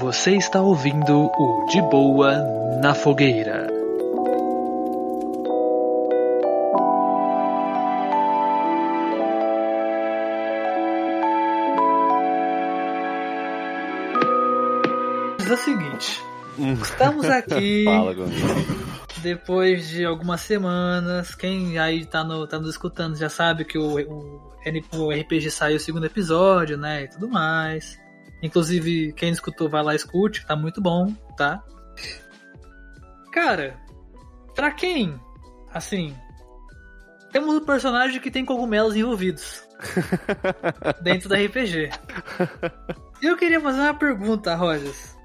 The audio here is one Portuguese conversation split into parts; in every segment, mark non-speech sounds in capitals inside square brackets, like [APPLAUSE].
Você está ouvindo o De Boa na Fogueira. É o seguinte, estamos aqui [LAUGHS] Fala depois de algumas semanas. Quem aí tá, no, tá nos escutando já sabe que o, o, o RPG saiu o segundo episódio, né? E tudo mais. Inclusive, quem escutou, vai lá e escute, que tá muito bom, tá? Cara, pra quem, assim, temos um personagem que tem cogumelos envolvidos [LAUGHS] dentro da RPG. Eu queria fazer uma pergunta, Rogers.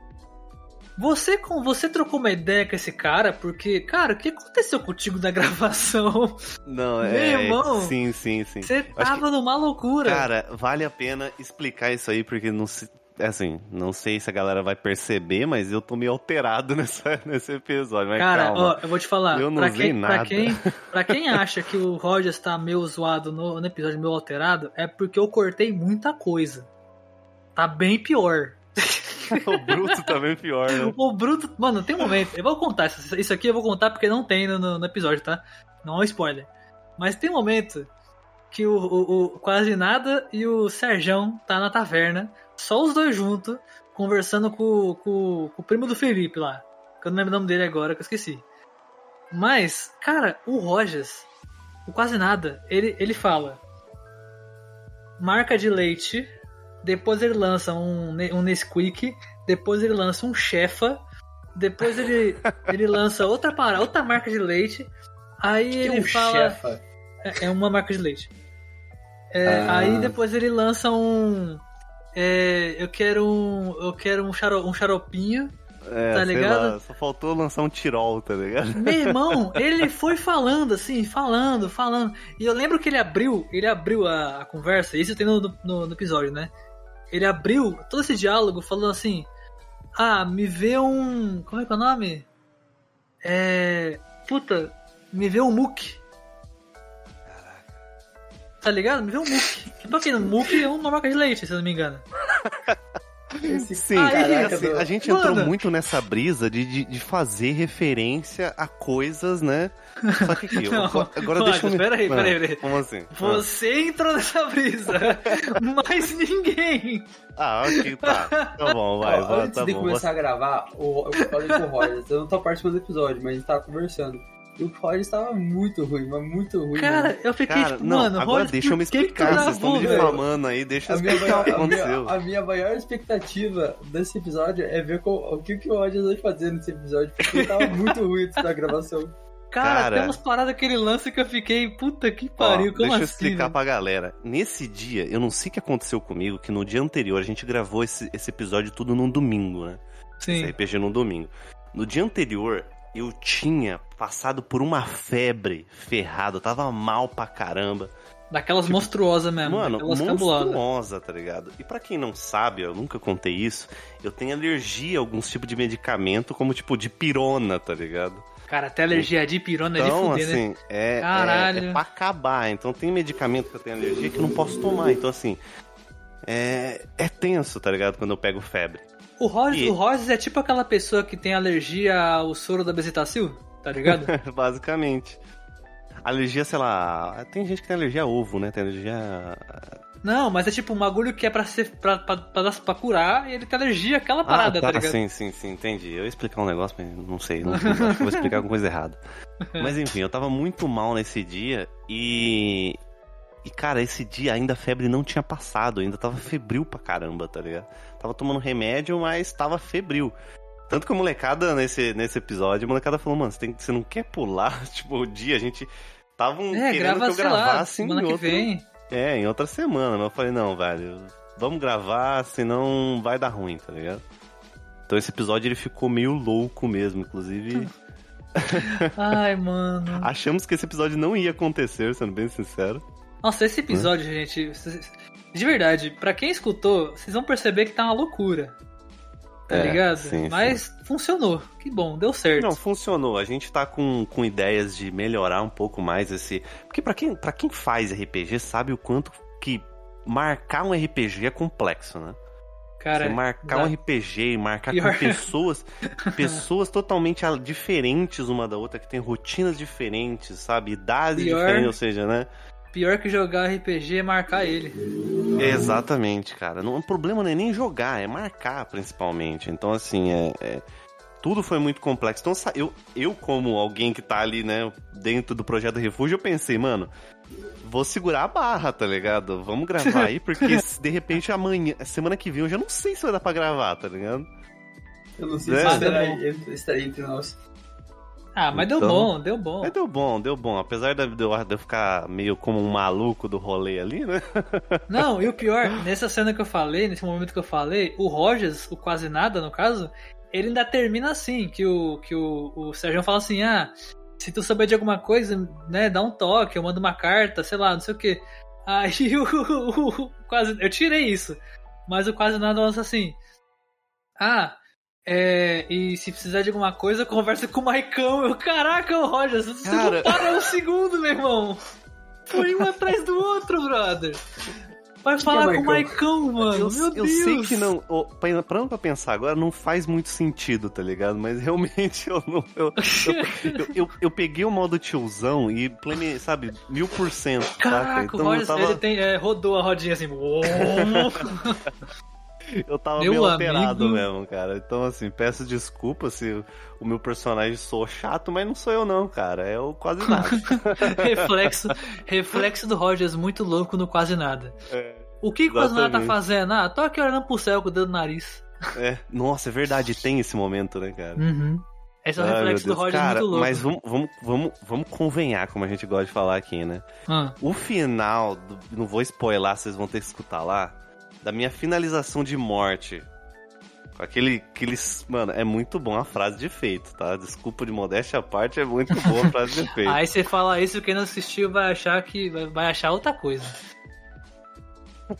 Você com você trocou uma ideia com esse cara porque, cara, o que aconteceu contigo na [LAUGHS] gravação? Não, Meu é. irmão. Sim, sim, sim. Você tava numa loucura. Cara, vale a pena explicar isso aí, porque não se. Assim, não sei se a galera vai perceber, mas eu tô meio alterado [LAUGHS] nessa, nesse episódio. Mas Cara, calma. ó, eu vou te falar. Eu não pra quem, Pra nada. quem, [LAUGHS] pra quem acha que o Rogers tá meio zoado no, no episódio meio alterado, é porque eu cortei muita coisa. Tá bem pior. [LAUGHS] o Bruto tá bem pior, né? O Bruto. Mano, tem um momento. Eu vou contar. Isso isso aqui eu vou contar porque não tem no, no episódio, tá? Não é um spoiler. Mas tem um momento que o, o, o Quase Nada e o Serjão tá na taverna, só os dois juntos, conversando com, com, com o primo do Felipe lá. Que eu não lembro o nome dele agora, que eu esqueci. Mas, cara, o Rogers, o Quase Nada, ele, ele fala. Marca de leite. Depois ele lança um, um Nesquik. Depois ele lança um Chefa. Depois ele, [LAUGHS] ele lança outra para outra marca de leite. Aí Que ele um fala. chefa. É, é uma marca de leite. É, Ah. Aí depois ele lança um. é, eu quero um. Eu quero um, xaro, um xaropinho. É, Tá ligado? lá, só faltou lançar um tirol, tá ligado? Meu irmão, [LAUGHS] ele foi falando assim, falando, falando. E eu lembro que ele abriu, ele abriu a, a conversa, isso tem no, no, no episódio, né? Ele abriu todo esse diálogo falando assim: Ah, me vê um. Como é que é o nome? É. Puta, me vê um Mook. Tá ligado? Me vê um Mook. Pra quem não, Mook é uma marca de leite, se eu não me engano. Sim, Aí, caraca assim, a gente Mano. entrou muito nessa brisa de, de, de fazer referência a coisas, né? Só que aqui, [LAUGHS] Não, agora, deixa eu me... peraí, Ah, peraí, peraí. Como assim? Você entrou nessa brisa, [LAUGHS] mas ninguém. Ah, ok, tá. Tá bom, vai, Ó, vai, antes tá de bom. começar a gravar, eu falei com o Rogers, eu não tô participando do episódio, mas a gente tava conversando. E o Rogers tava muito ruim, mas muito ruim. Cara, mano. eu fiquei Cara, tipo, não, mano, agora Rogers, deixa eu me explicar. Vocês estão me difamando aí, deixa eu a explicar o que maior, a, minha, aconteceu. a minha maior expectativa desse episódio é ver co- o que, que o Rogers vai fazer nesse episódio, porque ele tava [LAUGHS] muito ruim antes da gravação. Cara, Cara. tem umas paradas que ele lança que eu fiquei, puta que Ó, pariu, como deixa eu assim? explicar velho? pra galera. Nesse dia, eu não sei o que aconteceu comigo, que no dia anterior a gente gravou esse, esse episódio tudo num domingo, né? Esse Sim. RPG num domingo. No dia anterior, eu tinha passado por uma febre ferrada, eu tava mal pra caramba. Daquelas Tipo, monstruosas mesmo, Mano, monstruosa, tá ligado? E pra quem não sabe, eu nunca contei isso, eu tenho alergia a alguns tipos de medicamento, como tipo de pirona, tá ligado? Cara, até alergia de pirona é de Então, fuder, né? assim, é, Caralho. é, é pra acabar. Então tem medicamento que eu tenho alergia que eu não posso tomar. Então, assim, é, é tenso, tá ligado? Quando eu pego febre. O Rogers, E- o Rogers é tipo aquela pessoa que tem alergia ao soro da bezetacil, tá ligado? [LAUGHS] Basicamente. Alergia, sei lá. Tem gente que tem alergia a ovo, né? Tem alergia. Não, mas é tipo um bagulho que é pra, ser, pra, pra, pra, pra curar e ele tem alergia àquela parada, ah, tá, tá, ligado? sim, sim, sim, entendi. Eu ia explicar um negócio, mas não sei. Não, acho que eu vou explicar alguma coisa errada. [LAUGHS] Mas enfim, eu tava muito mal nesse dia e. E, cara, esse dia ainda a febre não tinha passado, ainda tava febril pra caramba, tá ligado? Tava tomando remédio, mas tava febril. Tanto que a molecada, nesse, nesse episódio, a molecada falou, mano, você, tem, você não quer pular? [LAUGHS] tipo, o dia, a gente estavam É, querendo grava, que eu sei lá, gravasse em outro... É, em outra semana. Mas eu falei, não, velho, vamos gravar, senão vai dar ruim, tá ligado? Então esse episódio ele ficou meio louco mesmo, inclusive. [LAUGHS] Ai, mano. Achamos que esse episódio não ia acontecer, sendo bem sincero. Nossa, esse episódio, gente, vocês- de verdade, pra quem escutou, vocês vão perceber que tá uma loucura. Tá É, ligado? sim, Mas funcionou. Que bom, deu certo. Não, funcionou. A gente tá com, com ideias de melhorar um pouco mais esse. Porque pra quem, pra quem faz RPG sabe o quanto que marcar um RPG é complexo, né? Cara, Você marcar dá- um RPG e marcar Pior. com pessoas, [LAUGHS] pessoas totalmente diferentes uma da outra, que tem rotinas diferentes, sabe? Idades Pior. diferentes, ou seja, né? Pior que jogar RPG é marcar ele. Exatamente, cara. Não, o problema não é nem jogar, é marcar, principalmente. Então, assim, é, é- tudo foi muito complexo. Então, eu, eu, como alguém que tá ali, né, dentro do projeto Refúgio, eu pensei, mano, vou segurar a barra, tá ligado? Vamos gravar aí, porque [LAUGHS] se de repente amanhã, semana que vem, eu já não sei se vai dar pra gravar, tá ligado? Eu não sei É. se estará, estará entre nós. Ah, mas deu Então- bom, deu bom. Mas deu bom, deu bom. Apesar de eu, de eu ficar meio como um maluco do rolê ali, né? [LAUGHS] Não, e o pior, nessa cena que eu falei, nesse momento que eu falei, o Rogers, o quase nada no caso, ele ainda termina assim, que o que o, o Sérgio fala assim, ah, se tu souber de alguma coisa, né, dá um toque, eu mando uma carta, sei lá, não sei o que. Aí [LAUGHS] o, o- o quase, eu tirei isso, mas o quase nada lança assim, ah, é, e se precisar de alguma coisa, conversa com o Maicão. Eu, caraca, o Rogers, você Cara. não para um segundo, meu irmão. Foi um atrás do outro, brother. Vai que falar é com o Maicão, mano. Eu, Meu eu Deus. sei que não. pa- Parando pra pensar agora, não faz muito sentido, tá ligado? Mas realmente [LAUGHS] eu não. Eu, eu, eu, eu- eu peguei o modo tiozão e plane, sabe, mil por cento. Caraca, Então o eu Rogers, tava, ele tem, é, rodou a rodinha assim. [LAUGHS] eu tava Meu meio amigo. alterado mesmo, cara. Então, assim, peço desculpa se o, meu personagem sou chato, mas não sou eu, não, cara. É o quase nada. [LAUGHS] reflexo, reflexo do Rogers muito louco no quase nada. É. O que o quase nada tá fazendo? Ah, tô aqui olhando pro céu com o dedo no nariz. É. Nossa, é verdade, tem esse momento, né, cara? Uhum. Esse é o Ai, reflexo do Deus. Rogers cara, muito louco. Mas vamos, vamos, vamos, vamos convenhar, como a gente gosta de falar aqui, né? Ah, O final, do- não vou spoiler, vocês vão ter que escutar lá, da minha finalização de morte. Com aquele, aqueles. Mano, é muito bom a frase de efeito, tá? Desculpa de modéstia à parte, é muito boa a frase de [LAUGHS] efeito. Aí você fala isso, quem não assistiu vai achar que vai, vai achar outra coisa.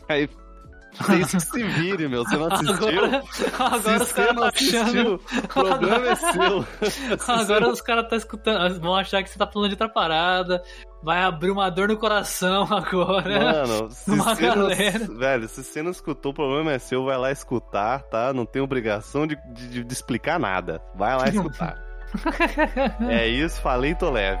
Aí, vocês que se vire, meu. Você não assistiu? Agora, agora os caras não tá achando. o problema é seu. Se [LAUGHS] Agora os caras tá escutando, vão achar que você tá falando de outra parada. Vai abrir uma dor no coração [LAUGHS] agora. Mano, se Uma você não, galera. velho, se você não escutou, o problema é seu, vai lá escutar, tá? Não tem obrigação de, de- de explicar nada. Vai lá escutar. [LAUGHS] é isso, falei, tô leve.